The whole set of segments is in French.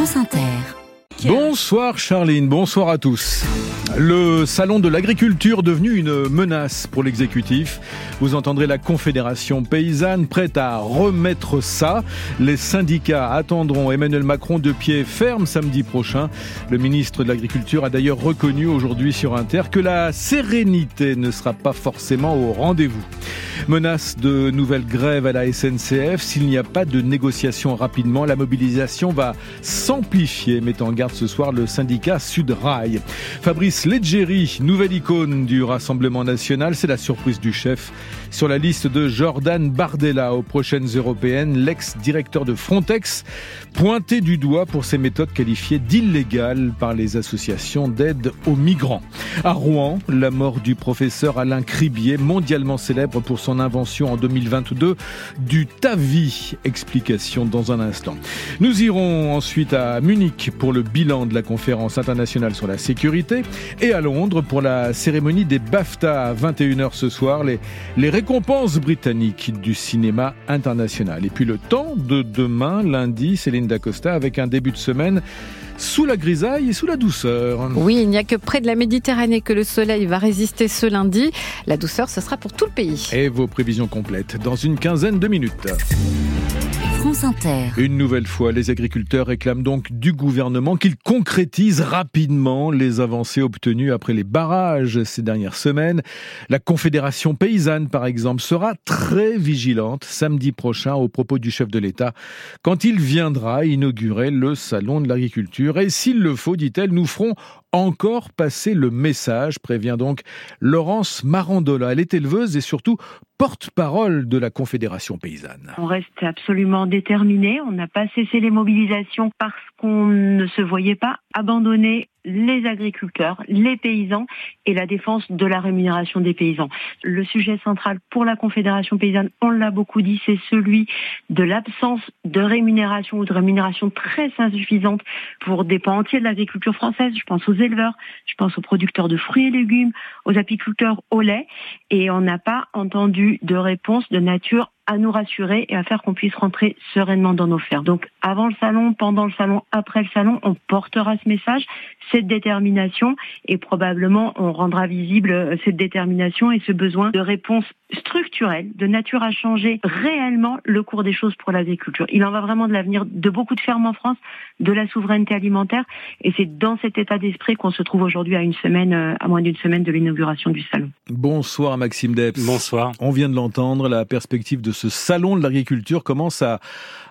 France Inter. Bonsoir Charline, bonsoir à tous. Le salon de l'agriculture devenu une menace pour l'exécutif. Vous entendrez la Confédération paysanne prête à remettre ça. Les syndicats attendront Emmanuel Macron de pied ferme samedi prochain. Le ministre de l'Agriculture a d'ailleurs reconnu aujourd'hui sur Inter que la sérénité ne sera pas forcément au rendez-vous. Menace de nouvelles grèves à la SNCF. S'il n'y a pas de négociation rapidement, la mobilisation va s'amplifier, met en garde ce soir le syndicat Sudrail. Fabrice Leggeri, nouvelle icône du Rassemblement national, c'est la surprise du chef. Sur la liste de Jordan Bardella aux prochaines européennes, l'ex-directeur de Frontex, pointé du doigt pour ses méthodes qualifiées d'illégales par les associations d'aide aux migrants. À Rouen, la mort du professeur Alain Cribier, mondialement célèbre pour son invention en 2022 du TAVI. Explication dans un instant. Nous irons ensuite à Munich pour le bilan de la conférence internationale sur la sécurité et à Londres pour la cérémonie des BAFTA à 21h ce soir, les, les récompenses britanniques du cinéma international. Et puis le temps de demain, lundi, Céline Dacosta, avec un début de semaine sous la grisaille et sous la douceur. Oui, il n'y a que près de la Méditerranée que le soleil va résister ce lundi. La douceur, ce sera pour tout le pays. Et vos prévisions complètes dans une quinzaine de minutes. Une nouvelle fois, les agriculteurs réclament donc du gouvernement qu'il concrétise rapidement les avancées obtenues après les barrages ces dernières semaines. La Confédération paysanne, par exemple, sera très vigilante samedi prochain au propos du chef de l'État quand il viendra inaugurer le salon de l'agriculture. Et s'il le faut, dit-elle, nous ferons encore passer le message, prévient donc Laurence Marandola. Elle est éleveuse et surtout porte-parole de la Confédération paysanne. On reste absolument déterminé. On n'a pas cessé les mobilisations parce qu'on ne se voyait pas abandonner les agriculteurs, les paysans et la défense de la rémunération des paysans. Le sujet central pour la Confédération paysanne, on l'a beaucoup dit, c'est celui de l'absence de rémunération ou de rémunération très insuffisante pour des pans entiers de l'agriculture française. Je pense aux éleveurs, je pense aux producteurs de fruits et légumes, aux apiculteurs au lait et on n'a pas entendu de réponse de nature à nous rassurer et à faire qu'on puisse rentrer sereinement dans nos fermes. Donc avant le salon, pendant le salon, après le salon, on portera ce message, cette détermination et probablement on rendra visible euh, cette détermination et ce besoin de réponse structurelle, de nature à changer réellement le cours des choses pour l'agriculture. Il en va vraiment de l'avenir de beaucoup de fermes en France, de la souveraineté alimentaire et c'est dans cet état d'esprit qu'on se trouve aujourd'hui à une semaine, euh, à moins d'une semaine de l'inauguration du salon. Bonsoir Maxime Debs. Bonsoir. On vient de l'entendre, la perspective de ce salon de l'agriculture commence à,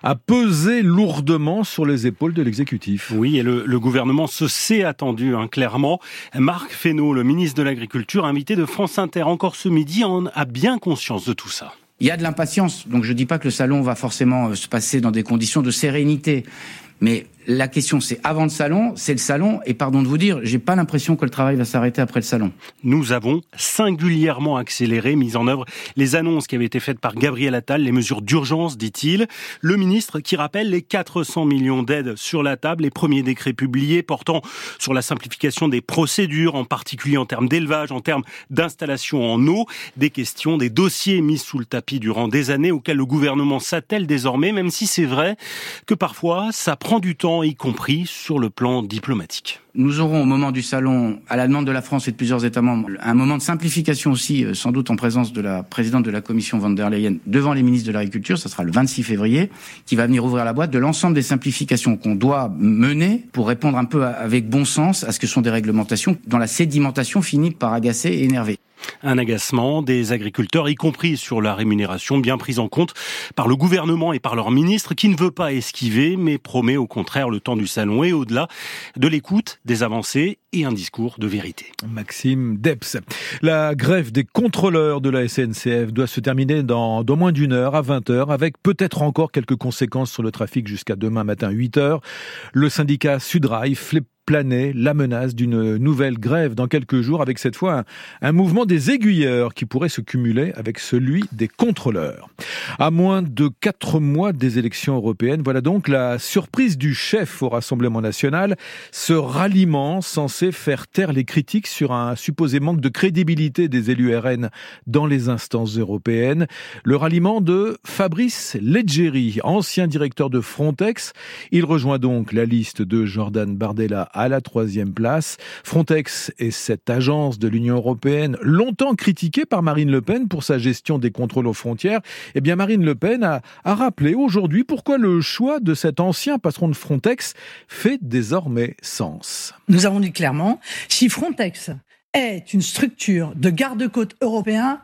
à peser lourdement sur les épaules de l'exécutif. Oui, et le, le, gouvernement se s'est attendu, hein, clairement. Marc Fesneau, le ministre de l'Agriculture, invité de France Inter encore ce midi, en a bien conscience de tout ça. Il y a de l'impatience, donc je ne dis pas que le salon va forcément se passer dans des conditions de sérénité. Mais la question, c'est avant le salon, c'est le salon, et pardon de vous dire, j'ai pas l'impression que le travail va s'arrêter après le salon. Nous avons singulièrement accéléré, mis en œuvre les annonces qui avaient été faites par Gabriel Attal, les mesures d'urgence, dit-il. Le ministre qui rappelle les 400 millions d'aides sur la table, les premiers décrets publiés portant sur la simplification des procédures, en particulier en termes d'élevage, en termes d'installation en eau, des questions, des dossiers mis sous le tapis durant des années auxquels le gouvernement s'attelle désormais, même si c'est vrai que parfois ça prend du temps y compris sur le plan diplomatique. Nous aurons au moment du salon, à la demande de la France et de plusieurs États membres, un moment de simplification aussi, euh, sans doute en présence de la présidente de la Commission von der Leyen devant les ministres de l'Agriculture, ce sera le 26 février, qui va venir ouvrir la boîte de l'ensemble des simplifications qu'on doit mener pour répondre un peu avec bon sens à ce que sont des réglementations dont la sédimentation finit par agacer et énerver. Un agacement des agriculteurs, y compris sur la rémunération, bien prise en compte par le gouvernement et par leur ministre, qui ne veut pas esquiver, mais promet au contraire le temps du salon et au-delà de l'écoute, des avancées et un discours de vérité. Maxime Deps. La grève des contrôleurs de la SNCF doit se terminer dans, dans moins d'une heure, à 20 heures, avec peut-être encore quelques conséquences sur le trafic jusqu'à demain matin 8 heures. Le syndicat Sudrail planait la menace d'une nouvelle grève dans quelques jours, avec cette fois un, mouvement des aiguilleurs qui pourrait se cumuler avec celui des contrôleurs. À moins de quatre mois des élections européennes, voilà donc la surprise du chef au Rassemblement national, ce ralliement censé faire taire les critiques sur un supposé manque de crédibilité des élus RN dans les instances européennes. Le ralliement de Fabrice Leggeri, ancien directeur de Frontex. Il rejoint donc la liste de Jordan Bardella à la troisième place. Frontex est cette agence de l'Union européenne longtemps critiquée par Marine Le Pen pour sa gestion des contrôles aux frontières. Eh bien, Marine Le Pen a, a rappelé aujourd'hui pourquoi le choix de cet ancien patron de Frontex fait désormais sens. Nous avons dit clairement, si Frontex est une structure de garde-côte européen,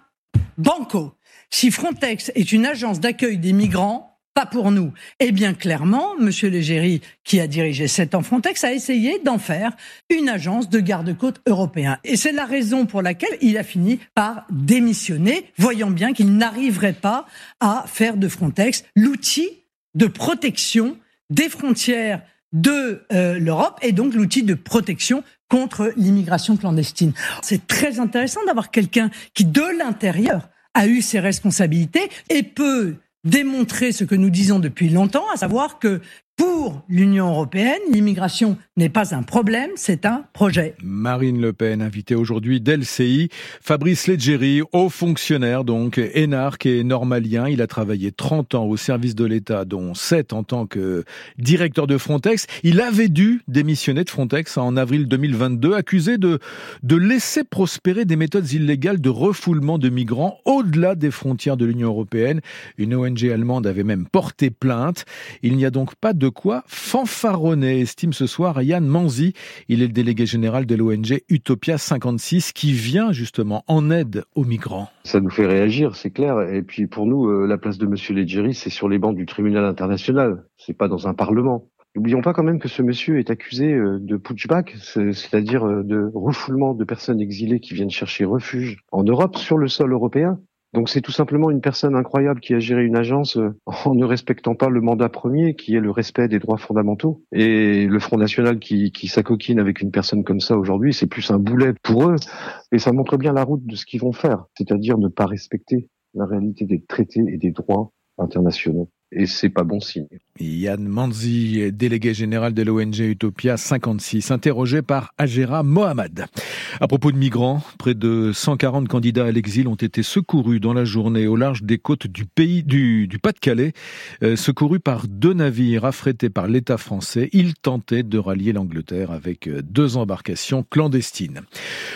banco. Si Frontex est une agence d'accueil des migrants, pas pour nous. Eh bien, clairement, Monsieur Légéry, qui a dirigé sept ans Frontex, a essayé d'en faire une agence de garde-côte européen. Et c'est la raison pour laquelle il a fini par démissionner, voyant bien qu'il n'arriverait pas à faire de Frontex l'outil de protection des frontières de euh, l'Europe et donc l'outil de protection contre l'immigration clandestine. C'est très intéressant d'avoir quelqu'un qui, de l'intérieur, a eu ses responsabilités et peut démontrer ce que nous disons depuis longtemps, à savoir que pour l'Union européenne, l'immigration n'est pas un problème, c'est un projet. Marine Le Pen, invitée aujourd'hui d'LCI. Fabrice Leggeri, haut fonctionnaire, donc énarque et normalien. Il a travaillé 30 ans au service de l'État, dont 7 en tant que directeur de Frontex. Il avait dû démissionner de Frontex en avril 2022, accusé de, de laisser prospérer des méthodes illégales de refoulement de migrants au-delà des frontières de l'Union européenne. Une ONG allemande avait même porté plainte. Il n'y a donc pas de de quoi fanfaronner, estime ce soir Yann Manzi. Il est le délégué général de l'ONG Utopia 56 qui vient justement en aide aux migrants. Ça nous fait réagir, c'est clair. Et puis pour nous, euh, la place de Monsieur Leggeri, c'est sur les bancs du tribunal international. C'est pas dans un parlement. N'oublions pas quand même que ce monsieur est accusé euh, de putschback, c'est-à-dire euh, de refoulement de personnes exilées qui viennent chercher refuge en Europe sur le sol européen. Donc c'est tout simplement une personne incroyable qui a géré une agence euh, en ne respectant pas le mandat premier, qui est le respect des droits fondamentaux. Et le Front National qui, qui s'acoquine avec une personne comme ça aujourd'hui, c'est plus un boulet pour eux. Et ça montre bien la route de ce qu'ils vont faire, c'est-à-dire ne pas respecter la réalité des traités et des droits internationaux et c'est pas bon signe. Yann Manzi, délégué général de l'ONG Utopia 56, interrogé par Agera Mohamed. À propos de migrants, près de 140 candidats à l'exil ont été secourus dans la journée au large des côtes du pays du, Pas-de-Calais, euh, secourus par deux navires affrétés par l'État français. Ils tentaient de rallier l'Angleterre avec euh, deux embarcations clandestines.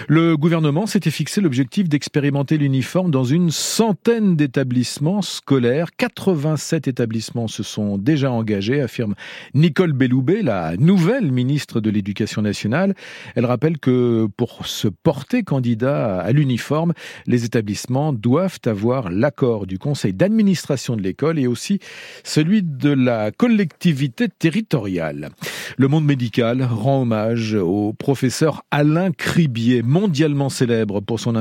Le gouvernement s'était fixé l'objectif d'expérimenter l'uniforme dans une centaine d'établissements scolaires, 87 établissements établissements se sont déjà engagés, affirme Nicole Belloubet, la nouvelle ministre de l'Éducation nationale. Elle rappelle que pour se porter candidat à l'uniforme, les établissements doivent avoir l'accord du conseil d'administration de l'école et aussi celui de la collectivité territoriale. Le monde médical rend hommage au professeur Alain Cribier, mondialement célèbre pour son,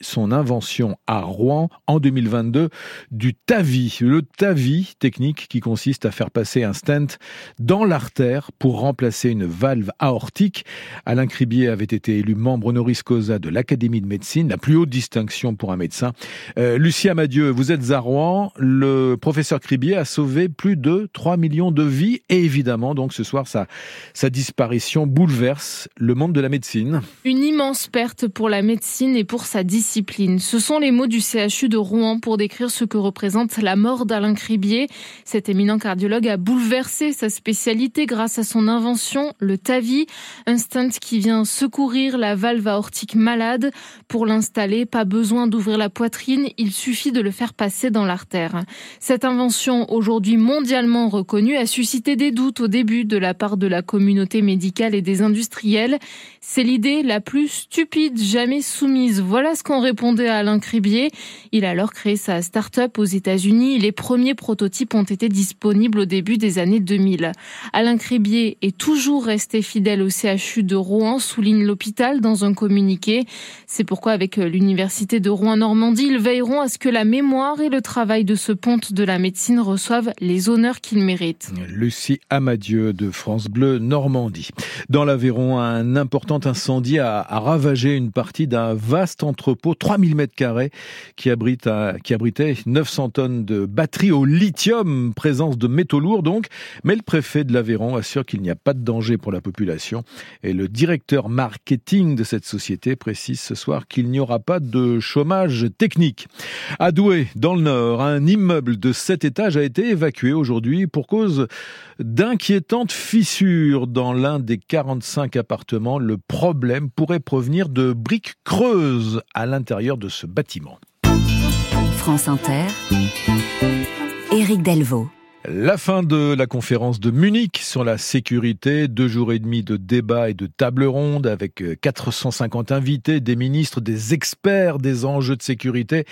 son invention à Rouen en 2022 du TAVI. Le TAVI, technique qui consiste à faire passer un stent dans l'artère pour remplacer une valve aortique. Alain Cribier avait été élu membre honoris causa de l'Académie de médecine, la plus haute distinction pour un médecin. Euh, Lucie Amadieu, vous êtes à Rouen. Le professeur Cribier a sauvé plus de 3 millions de vies et évidemment, donc ce soir, sa disparition bouleverse le monde de la médecine. Une immense perte pour la médecine et pour sa discipline. Ce sont les mots du CHU de Rouen pour décrire ce que représente la mort d'Alain Cribier. Cet éminent cardiologue a bouleversé sa spécialité grâce à son invention, le TAVI, un stent qui vient secourir la valve aortique malade. Pour l'installer, pas besoin d'ouvrir la poitrine, il suffit de le faire passer dans l'artère. Cette invention, aujourd'hui mondialement reconnue, a suscité des doutes au début de la part de la communauté médicale et des industriels. C'est l'idée la plus stupide jamais soumise. Voilà ce qu'on répondait à Alain Cribier. Il a alors créé sa start-up aux États-Unis. Les premiers prototypes ont été disponibles au début des années 2000. Alain Crébier est toujours resté fidèle au CHU de Rouen, souligne l'hôpital dans un communiqué. C'est pourquoi avec l'Université de Rouen-Normandie, ils veilleront à ce que la mémoire et le travail de ce ponte de la médecine reçoivent les honneurs qu'ils méritent. Lucie Amadieu de France Bleu Normandie. Dans l'Aveyron, un important incendie a, ravagé une partie d'un vaste entrepôt, 3000 mètres carrés, qui, abrite, qui abritait 900 tonnes de batteries au lithium, présence de métaux lourds donc. Mais le préfet de l'Aveyron assure qu'il n'y a pas de danger pour la population. Et le directeur marketing de cette société précise ce soir qu'il n'y aura pas de chômage technique. À Douai, dans le Nord, un immeuble de 7 étages a été évacué aujourd'hui pour cause d'inquiétantes fissures dans l'un des 45 appartements. Le problème pourrait provenir de briques creuses à l'intérieur de ce bâtiment. France Inter, Éric Delvaux. La fin de la conférence de Munich sur la sécurité, deux jours et demi de débats et de tables rondes avec 450 euh, invités, des ministres, des experts des enjeux de sécurité.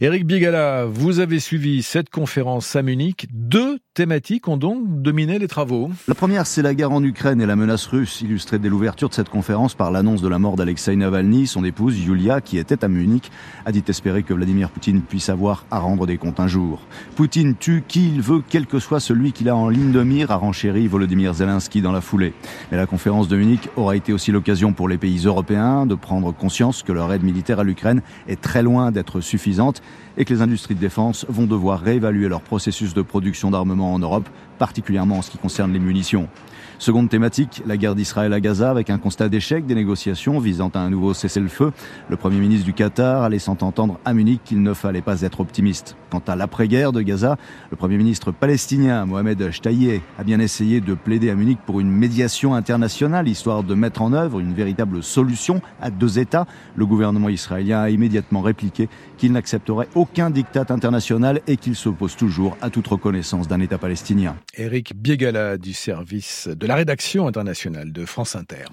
Éric Bigala, vous avez suivi cette conférence à Munich. Deux thématiques ont donc dominé les travaux. La première, c'est la guerre en Ukraine et la menace russe, illustrée dès l'ouverture de cette conférence par l'annonce de la mort d'Alexei Navalny. Son épouse, Yulia, qui était à Munich, a dit espérer que Vladimir Poutine puisse avoir à rendre des comptes un jour. Poutine tue qui il veut, quel que soit celui qu'il a en ligne de mire, a renchéri Volodymyr Zelensky dans la foulée. Mais la conférence de Munich aura été aussi l'occasion pour les pays européens de prendre conscience que leur aide militaire à l'Ukraine est très loin d'être suffisante et que les industries de défense vont devoir réévaluer leur processus de production d'armement en Europe, particulièrement en ce qui concerne les munitions. Seconde thématique, la guerre d'Israël à Gaza avec un constat d'échec des négociations visant à un nouveau cessez-le-feu. Le Premier ministre du Qatar a laissant entendre à Munich qu'il ne fallait pas être optimiste. Quant à l'après-guerre de Gaza, le Premier ministre palestinien Mohamed Shtayyeh a bien essayé de plaider à Munich pour une médiation internationale, histoire de mettre en œuvre une véritable solution à deux États. Le gouvernement israélien a immédiatement répliqué qu'il n'accepterait aucun diktat international et qu'il s'oppose toujours à toute reconnaissance d'un État palestinien. Eric Biegala du service de la rédaction internationale de France Inter.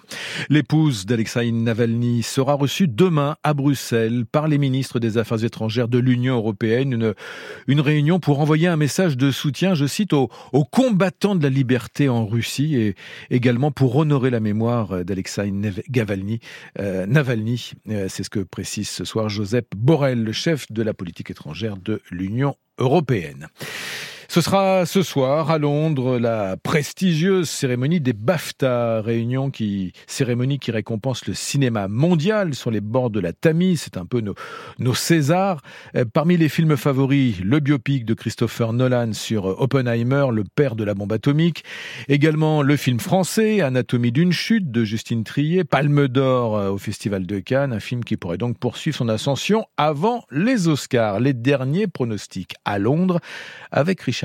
L'épouse d'Alexei Navalny sera reçue demain à Bruxelles par les ministres des Affaires étrangères de l'Union européenne. Une, réunion pour envoyer un message de soutien, je cite, aux, combattants de la liberté en Russie et également pour honorer la mémoire d'Alexei Navalny. Euh, Navalny euh, C'est ce que précise ce soir Joseph Borrell, le chef de la politique étrangère de l'Union européenne. Ce sera ce soir à Londres la prestigieuse cérémonie des BAFTA, réunion qui, cérémonie qui récompense le cinéma mondial sur les bords de la Tamise. C'est un peu nos, nos Césars. Euh, parmi les films favoris, le biopic de Christopher Nolan sur Oppenheimer, le père de la bombe atomique. Également le film français, Anatomie d'une chute de Justine Trier, Palme d'or euh, au Festival de Cannes, un film qui pourrait donc poursuivre son ascension avant les Oscars. Les derniers pronostics à Londres avec Richard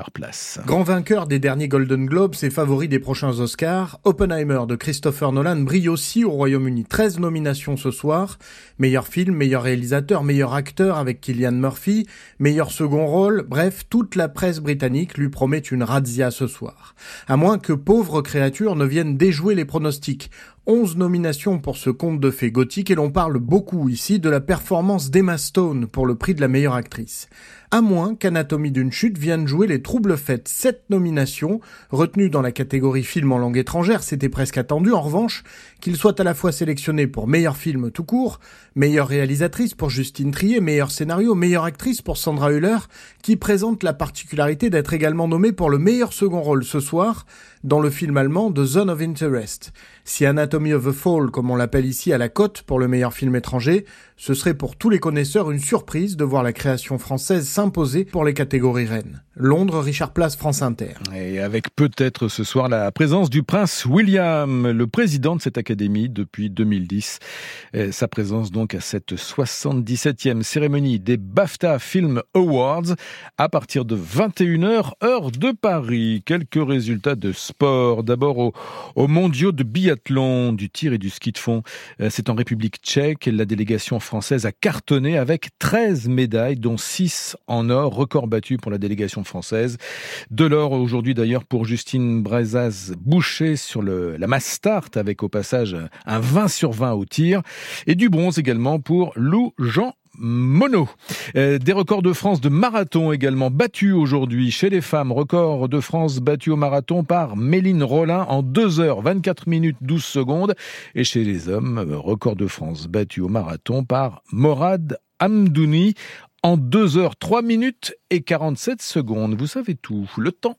Grand vainqueur des derniers Golden Globes et favori des prochains Oscars, Oppenheimer de Christopher Nolan brille aussi au Royaume-Uni. 13 nominations ce soir. Meilleur film, meilleur réalisateur, meilleur acteur avec Killian Murphy, meilleur second rôle. Bref, toute la presse britannique lui promet une razzia ce soir. À moins que pauvres créatures ne viennent déjouer les pronostics. 11 nominations pour ce conte de fées gothique et l'on parle beaucoup ici de la performance d'Emma Stone pour le prix de la meilleure actrice. À moins qu'Anatomie d'une chute vienne jouer les troubles faits. Sept nominations, retenues dans la catégorie film en langue étrangère, c'était presque attendu. En revanche, qu'il soit à la fois sélectionné pour meilleur film tout court, meilleure réalisatrice pour Justine Trier, meilleur scénario, meilleure actrice pour Sandra Hüller, qui présente la particularité d'être également nommée pour le meilleur second rôle ce soir, dans le film allemand The Zone of Interest. Si Anatomy of a Fall, comme on l'appelle ici, à la cote pour le meilleur film étranger, ce serait pour tous les connaisseurs une surprise de voir la création française s'imposer pour les catégories reines. Londres, Richard Place, France Inter. Et avec peut-être ce soir la présence du prince William, le président de cette académie depuis 2010. sa présence donc à cette 77e cérémonie des BAFTA Film Awards à partir de 21h, heure de Paris. Quelques résultats de sport. D'abord aux, aux mondiaux de biathlon, du tir et du ski de fond. Euh, c'est en République tchèque. La délégation française a cartonné avec 13 médailles, dont 6 en or, record battu pour la délégation française. De l'or aujourd'hui d'ailleurs pour Justine Brezaz-Boucher sur le, la mass start avec au passage un 20 sur 20 au tir. Et du bronze également pour Lou Jean mono. Euh, des records de France de marathon également battus aujourd'hui chez les femmes. Record de France battu au marathon par Méline Rollin en 2 heures 24 minutes 12 secondes. Et chez les hommes, euh, record de France battu au marathon par Morad Amdouni en 2 heures 3 minutes et 47 secondes. Vous savez tout. Le temps.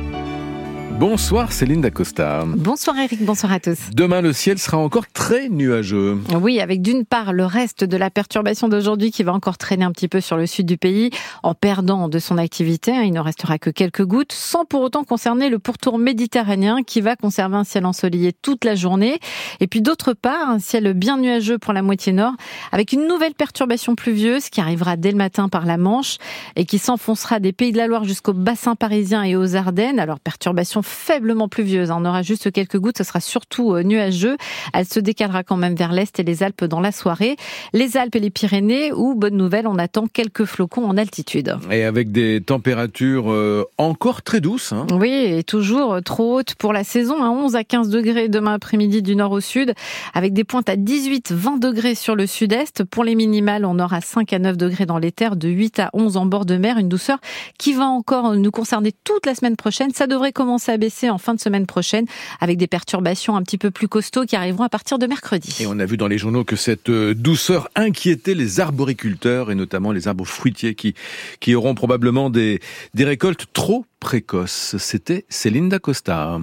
Bonsoir Céline Dacosta. Bonsoir Eric, bonsoir à tous. Demain, le ciel sera encore très nuageux. Oui, avec d'une part le reste de la perturbation d'aujourd'hui qui va encore traîner un petit peu sur le sud du pays en perdant de son activité. Il ne restera que quelques gouttes, sans pour autant concerner le pourtour méditerranéen qui va conserver un ciel ensoleillé toute la journée. Et puis d'autre part, un ciel bien nuageux pour la moitié nord, avec une nouvelle perturbation pluvieuse qui arrivera dès le matin par la Manche et qui s'enfoncera des Pays de la Loire jusqu'au bassin parisien et aux Ardennes. Alors perturbation faiblement pluvieuse. On aura juste quelques gouttes. Ce sera surtout euh, nuageux. Elle se décalera quand même vers l'est et les Alpes dans la soirée. Les Alpes et les Pyrénées, où, bonne nouvelle, on attend quelques flocons en altitude. Et avec des températures euh, encore très douces. Hein. Oui, et toujours trop hautes pour la saison. 11 à 15 degrés demain après-midi du nord au sud, avec des pointes à 18-20 degrés sur le sud-est. Pour les minimales, on aura 5 à 9 degrés dans les terres, de 8 à 11 en bord de mer. Une douceur qui va encore nous concerner toute la semaine prochaine. Ça devrait commencer à en fin de semaine prochaine avec des perturbations un petit peu plus costauds qui arriveront à partir de mercredi. Et on a vu dans les journaux que cette euh, douceur inquiétait les arboriculteurs et notamment les arbres fruitiers qui, qui auront probablement des, des récoltes trop précoces. C'était Céline Dacosta.